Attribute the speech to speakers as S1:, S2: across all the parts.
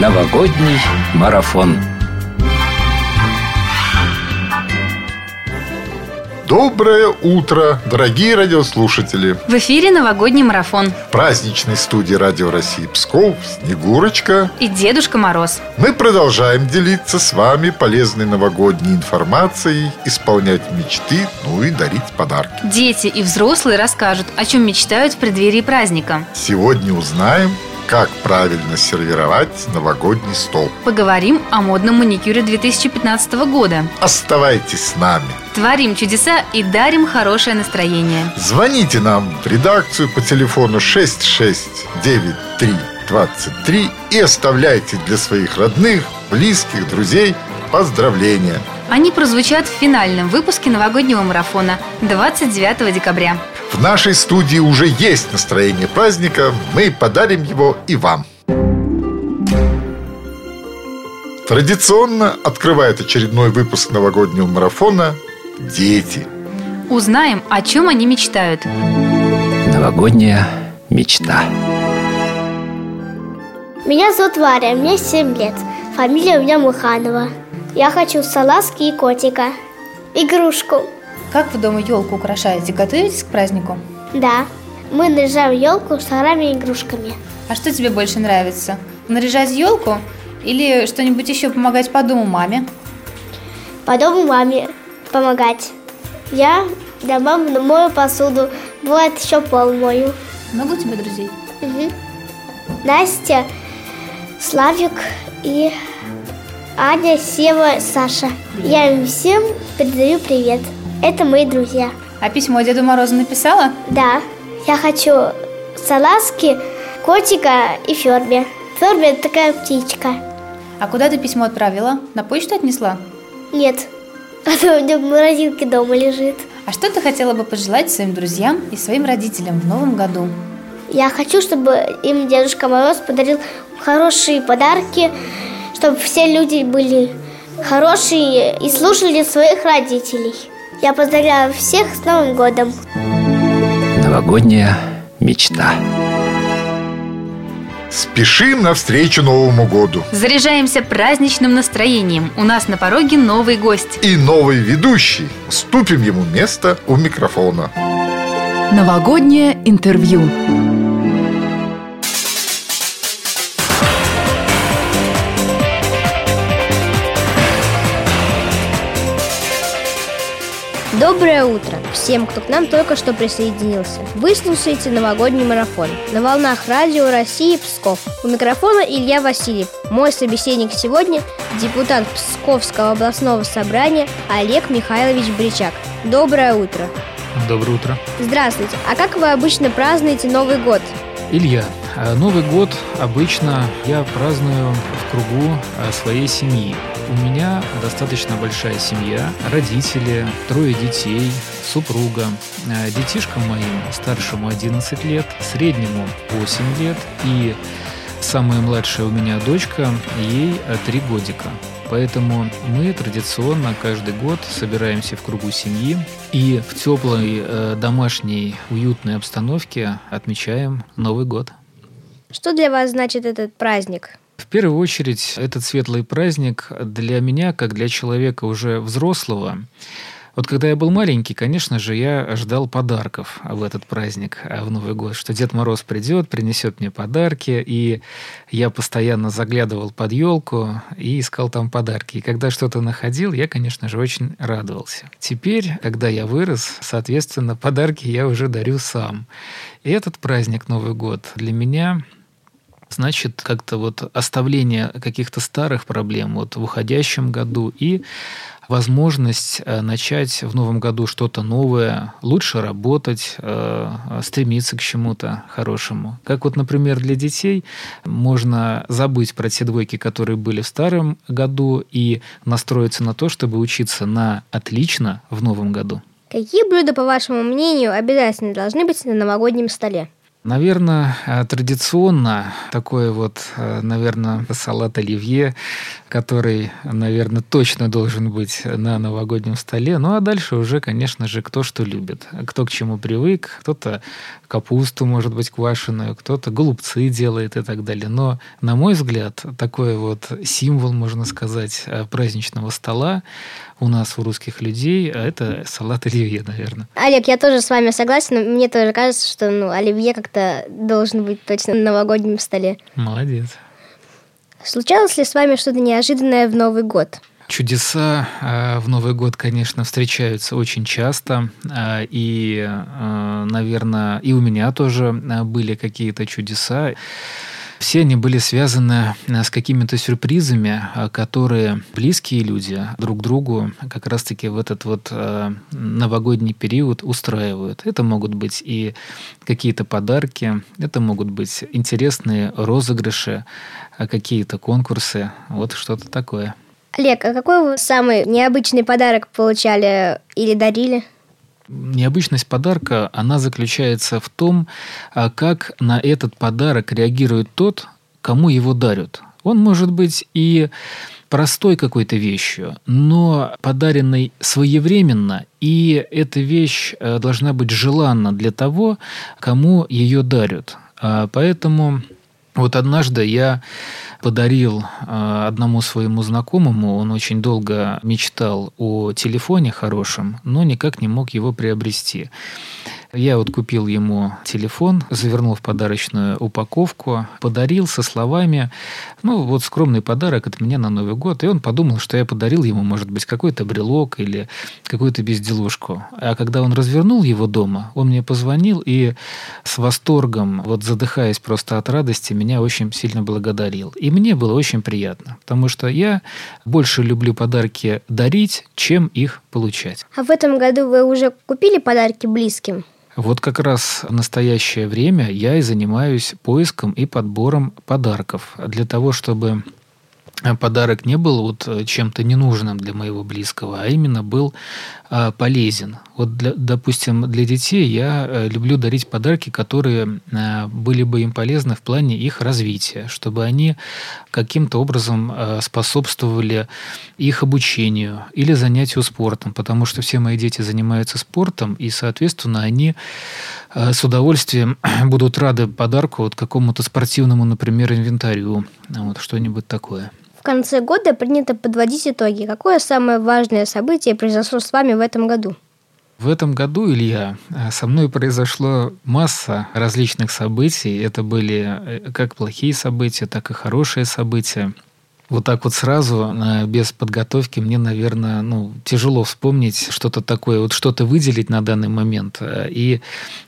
S1: Новогодний марафон.
S2: Доброе утро, дорогие радиослушатели!
S3: В эфире новогодний марафон.
S2: В праздничной студии Радио России Псков Снегурочка
S3: и Дедушка Мороз.
S2: Мы продолжаем делиться с вами полезной новогодней информацией, исполнять мечты, ну и дарить подарки.
S3: Дети и взрослые расскажут, о чем мечтают в преддверии праздника.
S2: Сегодня узнаем, как правильно сервировать новогодний стол.
S3: Поговорим о модном маникюре 2015 года.
S2: Оставайтесь с нами.
S3: Творим чудеса и дарим хорошее настроение.
S2: Звоните нам в редакцию по телефону 669323 и оставляйте для своих родных, близких, друзей поздравления.
S3: Они прозвучат в финальном выпуске новогоднего марафона 29 декабря.
S2: В нашей студии уже есть настроение праздника, мы подарим его и вам. Традиционно открывает очередной выпуск новогоднего марафона «Дети».
S3: Узнаем, о чем они мечтают.
S1: Новогодняя мечта.
S4: Меня зовут Варя, мне 7 лет. Фамилия у меня Муханова. Я хочу салазки и котика. Игрушку.
S3: Как вы дома елку украшаете? Готовитесь к празднику?
S4: Да. Мы наряжаем елку шарами и игрушками.
S3: А что тебе больше нравится? Наряжать елку или что-нибудь еще помогать по дому маме?
S4: По дому маме помогать. Я для мамы мою посуду. Бывает еще пол мою.
S3: Много у тебя друзей?
S4: Угу. Настя, Славик и Аня, Сева, Саша. Я им всем передаю привет. Это мои друзья.
S3: А письмо Деду Морозу написала?
S4: Да. Я хочу салазки, котика и Ферби. Ферби – это такая птичка.
S3: А куда ты письмо отправила? На почту отнесла?
S4: Нет. Оно у меня в морозилке дома лежит.
S3: А что ты хотела бы пожелать своим друзьям и своим родителям в новом году?
S4: Я хочу, чтобы им Дедушка Мороз подарил хорошие подарки, чтобы все люди были хорошие и слушали своих родителей. Я поздравляю всех с Новым годом!
S1: Новогодняя мечта.
S2: Спешим навстречу Новому году.
S3: Заряжаемся праздничным настроением. У нас на пороге новый гость.
S2: И новый ведущий. Уступим ему место у микрофона.
S5: Новогоднее интервью.
S6: Доброе утро всем, кто к нам только что присоединился. Вы слушаете новогодний марафон на волнах радио России Псков. У микрофона Илья Васильев. Мой собеседник сегодня – депутат Псковского областного собрания Олег Михайлович Бричак. Доброе утро.
S7: Доброе утро.
S6: Здравствуйте. А как вы обычно празднуете Новый год?
S7: Илья, Новый год обычно я праздную в кругу своей семьи. У меня достаточно большая семья, родители, трое детей, супруга. Детишкам моим старшему 11 лет, среднему 8 лет и самая младшая у меня дочка, ей 3 годика. Поэтому мы традиционно каждый год собираемся в кругу семьи и в теплой э, домашней уютной обстановке отмечаем Новый год.
S6: Что для вас значит этот праздник?
S7: В первую очередь, этот светлый праздник для меня, как для человека уже взрослого, вот когда я был маленький, конечно же, я ждал подарков в этот праздник, а, в Новый год, что Дед Мороз придет, принесет мне подарки, и я постоянно заглядывал под елку и искал там подарки. И когда что-то находил, я, конечно же, очень радовался. Теперь, когда я вырос, соответственно, подарки я уже дарю сам. И этот праздник Новый год для меня значит как-то вот оставление каких-то старых проблем вот в уходящем году и возможность э, начать в новом году что-то новое, лучше работать, э, стремиться к чему-то хорошему. Как вот, например, для детей можно забыть про те двойки, которые были в старом году, и настроиться на то, чтобы учиться на отлично в новом году.
S6: Какие блюда, по вашему мнению, обязательно должны быть на новогоднем столе?
S7: Наверное, э, традиционно такой вот, э, наверное, салат оливье, который, наверное, точно должен быть на новогоднем столе. Ну а дальше уже, конечно же, кто что любит. Кто к чему привык, кто-то капусту, может быть, квашеную, кто-то голубцы делает и так далее. Но, на мой взгляд, такой вот символ, можно сказать, э, праздничного стола у нас, у русских людей, а это салат оливье, наверное.
S6: Олег, я тоже с вами согласен. Мне тоже кажется, что ну, оливье как-то должен быть точно на новогоднем столе.
S7: Молодец.
S6: Случалось ли с вами что-то неожиданное в Новый год?
S7: Чудеса э, в Новый год, конечно, встречаются очень часто. Э, и, э, наверное, и у меня тоже были какие-то чудеса. Все они были связаны э, с какими-то сюрпризами, э, которые близкие люди друг другу как раз-таки в этот вот э, новогодний период устраивают. Это могут быть и какие-то подарки, это могут быть интересные розыгрыши, какие-то конкурсы, вот что-то такое.
S6: Олег, а какой вы самый необычный подарок получали или дарили?
S7: Необычность подарка, она заключается в том, а, как на этот подарок реагирует тот, кому его дарят. Он может быть и простой какой-то вещью, но подаренной своевременно, и эта вещь э, должна быть желанна для того, кому ее дарят. А, поэтому вот однажды я подарил а, одному своему знакомому, он очень долго мечтал о телефоне хорошем, но никак не мог его приобрести. Я вот купил ему телефон, завернул в подарочную упаковку, подарил со словами, ну вот скромный подарок от меня на Новый год. И он подумал, что я подарил ему, может быть, какой-то брелок или какую-то безделушку. А когда он развернул его дома, он мне позвонил и с восторгом, вот задыхаясь просто от радости, меня очень сильно благодарил. И мне было очень приятно, потому что я больше люблю подарки дарить, чем их получать.
S6: А в этом году вы уже купили подарки близким?
S7: Вот как раз в настоящее время я и занимаюсь поиском и подбором подарков для того, чтобы подарок не был вот э, чем-то ненужным для моего близкого, а именно был а, полезен. Вот, для, допустим, для детей я э, люблю дарить подарки, которые а, были бы им полезны в плане их развития, чтобы они каким-то образом а, способствовали их обучению или занятию спортом, потому что все мои дети занимаются спортом, и, соответственно, они с удовольствием будут рады подарку вот какому-то спортивному, например, инвентарю, вот что-нибудь такое
S6: конце года принято подводить итоги. Какое самое важное событие произошло с вами в этом году?
S7: В этом году, Илья, со мной произошло масса различных событий. Это были э, как плохие события, так и хорошие события вот так вот сразу, без подготовки, мне, наверное, ну, тяжело вспомнить что-то такое, вот что-то выделить на данный момент э, и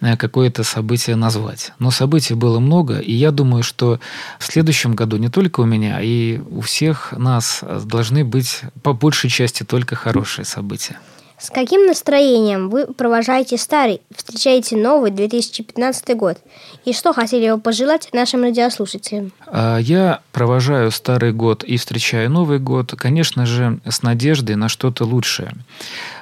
S7: э, какое-то событие назвать. Но событий было много, и я думаю, что в следующем году не только у меня, и у всех нас должны быть по большей части только хорошие события.
S6: С каким настроением вы провожаете старый, встречаете новый 2015 год? И что хотели бы пожелать нашим радиослушателям?
S7: А, я провожаю старый год и встречаю Новый год, конечно же, с надеждой на что-то лучшее.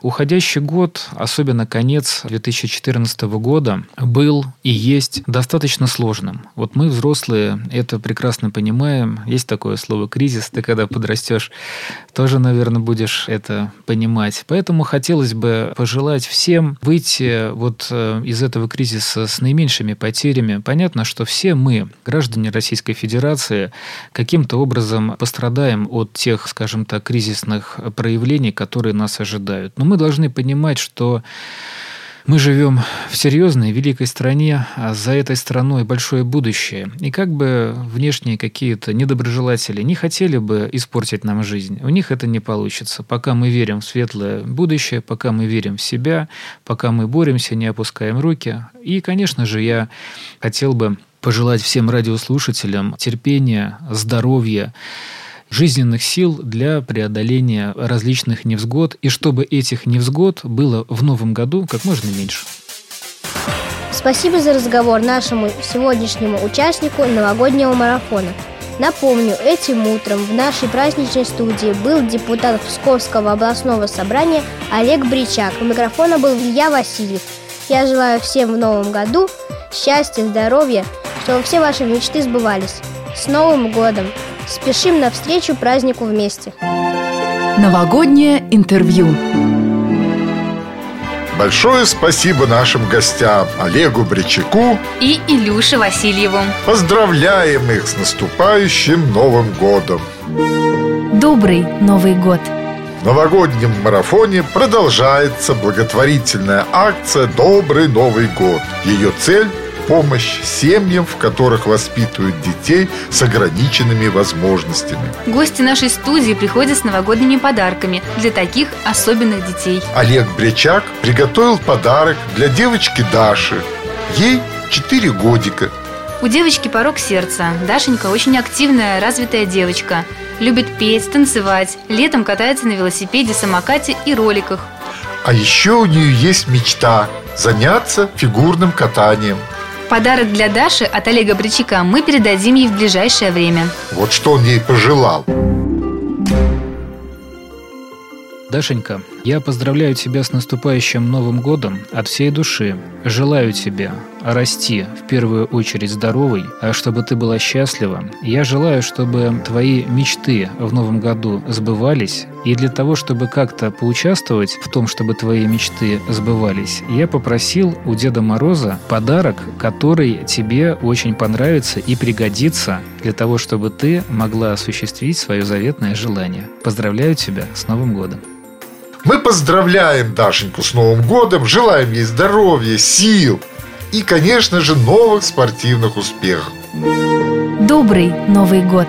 S7: Уходящий год, особенно конец 2014 года, был и есть достаточно сложным. Вот мы, взрослые, это прекрасно понимаем. Есть такое слово «кризис». Ты когда подрастешь, тоже, наверное, будешь это понимать. Поэтому хотелось бы пожелать всем выйти вот э, из этого кризиса с наименьшими потерями. Понятно, что все мы, граждане Российской Федерации, каким-то образом пострадаем от тех, скажем так, кризисных проявлений, которые нас ожидают. Но мы должны понимать, что мы живем в серьезной, великой стране, а за этой страной большое будущее. И как бы внешние какие-то недоброжелатели не хотели бы испортить нам жизнь, у них это не получится. Пока мы верим в светлое будущее, пока мы верим в себя, пока мы боремся, не опускаем руки. И, конечно же, я хотел бы пожелать всем радиослушателям терпения, здоровья, жизненных сил для преодоления различных невзгод, и чтобы этих невзгод было в новом году как можно меньше.
S6: Спасибо за разговор нашему сегодняшнему участнику новогоднего марафона. Напомню, этим утром в нашей праздничной студии был депутат Псковского областного собрания Олег Бричак. У микрофона был Илья Васильев. Я желаю всем в новом году счастья, здоровья, чтобы все ваши мечты сбывались. С Новым годом! Спешим навстречу празднику вместе.
S5: Новогоднее интервью.
S2: Большое спасибо нашим гостям Олегу Бричаку.
S3: И Илюше Васильеву.
S2: Поздравляем их с наступающим Новым годом.
S5: Добрый Новый год.
S2: В новогоднем марафоне продолжается благотворительная акция «Добрый Новый год». Ее цель – помощь семьям, в которых воспитывают детей с ограниченными возможностями.
S3: Гости нашей студии приходят с новогодними подарками для таких особенных детей.
S2: Олег Брячак приготовил подарок для девочки Даши. Ей 4 годика.
S3: У девочки порог сердца. Дашенька очень активная, развитая девочка. Любит петь, танцевать. Летом катается на велосипеде, самокате и роликах.
S2: А еще у нее есть мечта – заняться фигурным катанием.
S3: Подарок для Даши от Олега Бричака мы передадим ей в ближайшее время.
S2: Вот что он ей пожелал.
S7: Дашенька, я поздравляю тебя с наступающим Новым годом от всей души. Желаю тебе расти в первую очередь здоровой, а чтобы ты была счастлива. Я желаю, чтобы твои мечты в Новом году сбывались. И для того, чтобы как-то поучаствовать в том, чтобы твои мечты сбывались, я попросил у Деда Мороза подарок, который тебе очень понравится и пригодится для того, чтобы ты могла осуществить свое заветное желание. Поздравляю тебя с Новым годом!
S2: Мы поздравляем Дашеньку с Новым годом, желаем ей здоровья, сил и, конечно же, новых спортивных успехов.
S5: Добрый Новый год.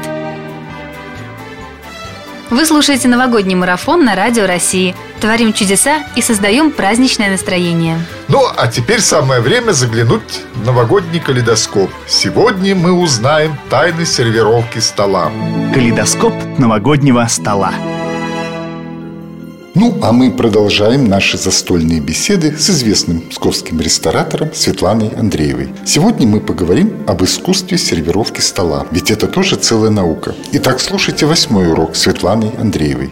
S3: Вы слушаете новогодний марафон на Радио России. Творим чудеса и создаем праздничное настроение.
S2: Ну, а теперь самое время заглянуть в новогодний калейдоскоп. Сегодня мы узнаем тайны сервировки стола.
S8: Калейдоскоп новогоднего стола.
S2: Ну, а мы продолжаем наши застольные беседы с известным псковским ресторатором Светланой Андреевой. Сегодня мы поговорим об искусстве сервировки стола, ведь это тоже целая наука. Итак, слушайте восьмой урок Светланы Андреевой.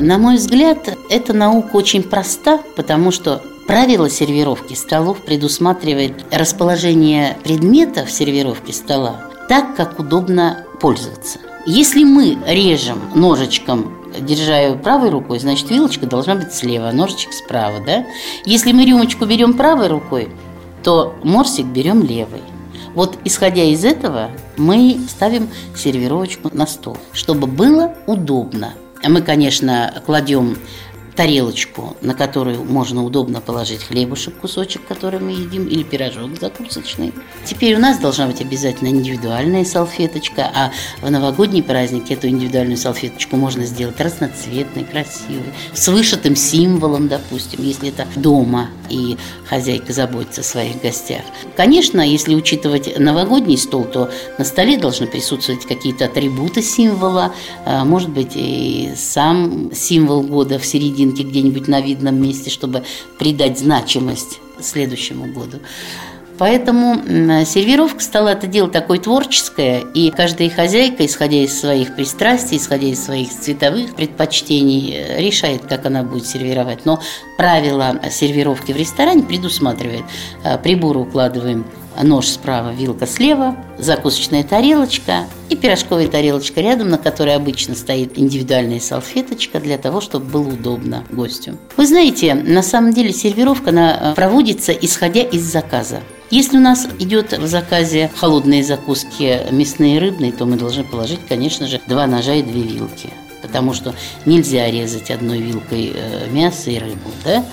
S9: На мой взгляд, эта наука очень проста, потому что Правило сервировки столов предусматривает расположение предметов сервировки стола так, как удобно пользоваться. Если мы режем ножичком держа ее правой рукой, значит, вилочка должна быть слева, а ножичек справа, да? Если мы рюмочку берем правой рукой, то морсик берем левой. Вот исходя из этого, мы ставим сервировочку на стол, чтобы было удобно. Мы, конечно, кладем тарелочку, на которую можно удобно положить хлебушек, кусочек, который мы едим, или пирожок закусочный. Теперь у нас должна быть обязательно индивидуальная салфеточка, а в новогодний праздник эту индивидуальную салфеточку можно сделать разноцветной, красивой, с вышитым символом, допустим, если это дома и хозяйка заботится о своих гостях. Конечно, если учитывать новогодний стол, то на столе должны присутствовать какие-то атрибуты символа, а, может быть, и сам символ года в середине картинки где-нибудь на видном месте, чтобы придать значимость следующему году. Поэтому сервировка стола – это дело такое творческое, и каждая хозяйка, исходя из своих пристрастий, исходя из своих цветовых предпочтений, э, решает, как она будет сервировать. Но правила сервировки в ресторане предусматривает. Э, приборы укладываем нож справа, вилка слева, закусочная тарелочка и пирожковая тарелочка рядом, на которой обычно стоит индивидуальная салфеточка для того, чтобы было удобно гостю. Вы знаете, на самом деле сервировка она э, проводится исходя из заказа. Если у нас идет в заказе холодные закуски мясные и рыбные, то мы должны положить, конечно же, два ножа и две вилки потому что нельзя резать одной вилкой э, мясо и рыбу. Да?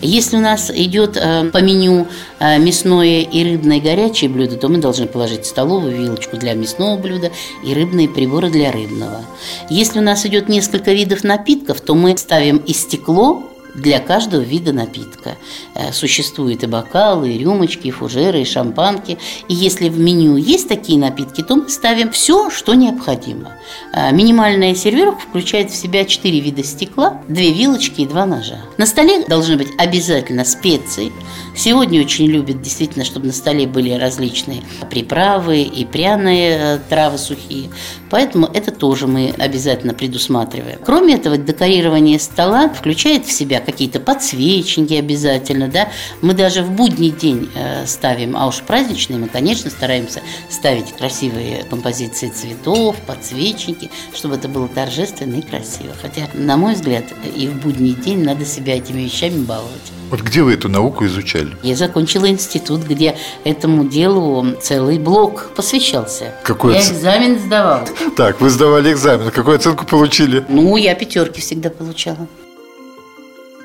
S9: Если у нас идет э, по меню э, мясное и рыбное горячее блюдо, то мы должны положить столовую вилочку для мясного блюда и рыбные приборы для рыбного. Если у нас идет несколько видов напитков, то мы ставим и стекло, для каждого вида напитка. Э, существуют и бокалы, и рюмочки, и фужеры, и шампанки. И если в меню есть такие напитки, то мы ставим все, что необходимо. Э, минимальная сервировка включает в себя 4 вида стекла, 2 вилочки и 2 ножа. На столе должны быть обязательно специи. Сегодня очень любят действительно, чтобы на столе были различные приправы и пряные э, травы сухие. Поэтому это тоже мы обязательно предусматриваем. Кроме этого, декорирование стола включает в себя какие-то подсвечники обязательно, да. Мы даже в будний день э, ставим, а уж праздничные мы, конечно, стараемся ставить красивые композиции цветов, подсвечники, чтобы это было торжественно и красиво. Хотя, на мой взгляд, и в будний день надо себя этими вещами баловать.
S2: Вот где вы эту науку изучали?
S9: Я закончила институт, где этому делу целый блок посвящался.
S2: Какой
S9: я
S2: оц-
S9: экзамен сдавал.
S2: Так, вы сдавали экзамен. Какую оценку получили?
S9: Ну, я пятерки всегда получала.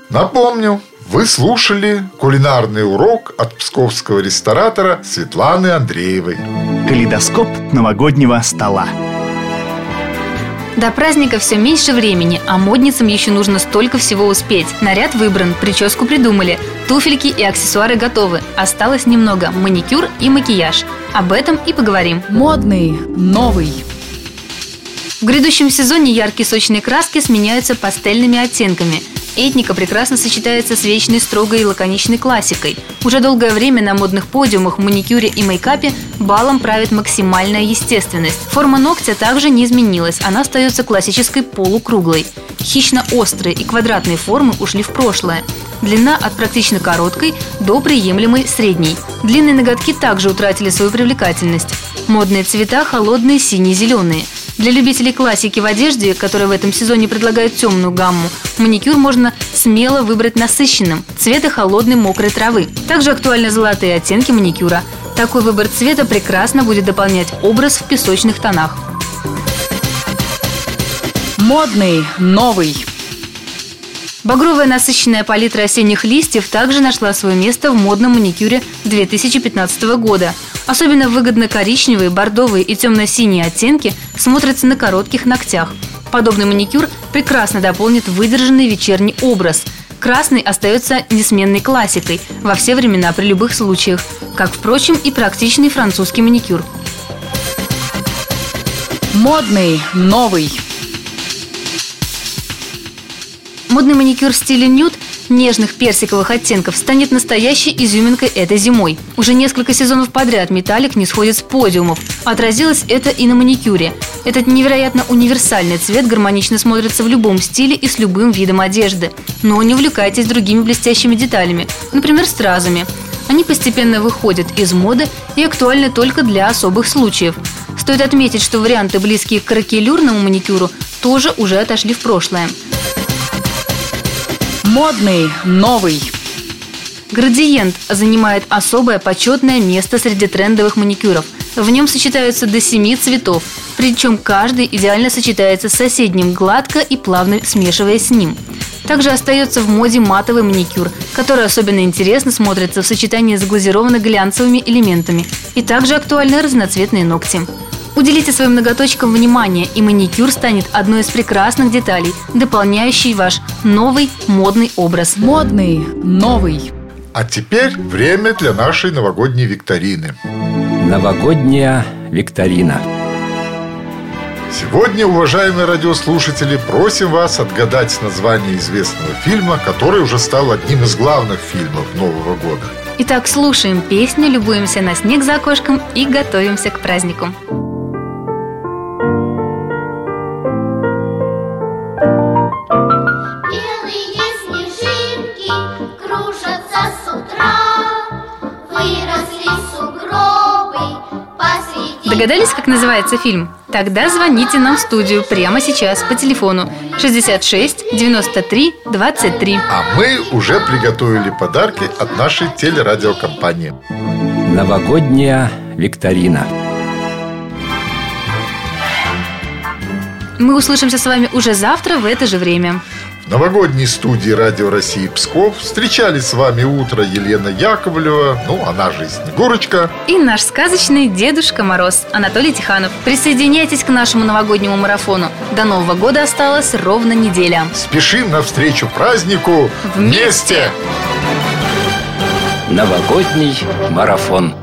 S2: Напомню, вы слушали кулинарный урок от псковского ресторатора Светланы Андреевой.
S8: Калейдоскоп новогоднего стола.
S3: До праздника все меньше времени, а модницам еще нужно столько всего успеть. Наряд выбран, прическу придумали, туфельки и аксессуары готовы. Осталось немного – маникюр и макияж. Об этом и поговорим.
S5: Модный, новый.
S3: В грядущем сезоне яркие сочные краски сменяются пастельными оттенками. Этника прекрасно сочетается с вечной строгой и лаконичной классикой. Уже долгое время на модных подиумах, маникюре и мейкапе балом правит максимальная естественность. Форма ногтя также не изменилась, она остается классической полукруглой. Хищно-острые и квадратные формы ушли в прошлое. Длина от практично короткой до приемлемой средней. Длинные ноготки также утратили свою привлекательность. Модные цвета – холодные сине-зеленые – для любителей классики в одежде, которые в этом сезоне предлагают темную гамму, маникюр можно смело выбрать насыщенным – цвета холодной мокрой травы. Также актуальны золотые оттенки маникюра. Такой выбор цвета прекрасно будет дополнять образ в песочных тонах.
S5: Модный, новый.
S3: Багровая насыщенная палитра осенних листьев также нашла свое место в модном маникюре 2015 года. Особенно выгодно коричневые, бордовые и темно-синие оттенки смотрятся на коротких ногтях. Подобный маникюр прекрасно дополнит выдержанный вечерний образ. Красный остается несменной классикой во все времена при любых случаях, как, впрочем, и практичный французский маникюр.
S5: Модный, новый.
S3: Модный маникюр в стиле нюд нежных персиковых оттенков станет настоящей изюминкой этой зимой. Уже несколько сезонов подряд металлик не сходит с подиумов. Отразилось это и на маникюре. Этот невероятно универсальный цвет гармонично смотрится в любом стиле и с любым видом одежды. Но не увлекайтесь другими блестящими деталями, например, стразами. Они постепенно выходят из моды и актуальны только для особых случаев. Стоит отметить, что варианты, близкие к каракелюрному маникюру, тоже уже отошли в прошлое.
S5: Модный, новый.
S3: Градиент занимает особое почетное место среди трендовых маникюров. В нем сочетаются до семи цветов, причем каждый идеально сочетается с соседним, гладко и плавно смешиваясь с ним. Также остается в моде матовый маникюр, который особенно интересно смотрится в сочетании с глазированно-глянцевыми элементами. И также актуальны разноцветные ногти. Уделите своим ноготочкам внимание, и маникюр станет одной из прекрасных деталей, дополняющей ваш новый модный образ.
S5: Модный, новый.
S2: А теперь время для нашей новогодней викторины.
S1: Новогодняя викторина.
S2: Сегодня, уважаемые радиослушатели, просим вас отгадать название известного фильма, который уже стал одним из главных фильмов Нового года.
S3: Итак, слушаем песню, любуемся на снег за окошком и готовимся к празднику. Догадались, как называется фильм? Тогда звоните нам в студию прямо сейчас по телефону 66 93 23.
S2: А мы уже приготовили подарки от нашей телерадиокомпании.
S1: Новогодняя викторина.
S3: Мы услышимся с вами уже завтра в это же время.
S2: Новогодней студии Радио России Псков встречались с вами утро Елена Яковлева, ну, она же и Снегурочка.
S3: И наш сказочный Дедушка Мороз Анатолий Тиханов. Присоединяйтесь к нашему новогоднему марафону. До Нового года осталось ровно неделя.
S2: Спешим навстречу празднику
S3: Вместе!
S1: Новогодний марафон.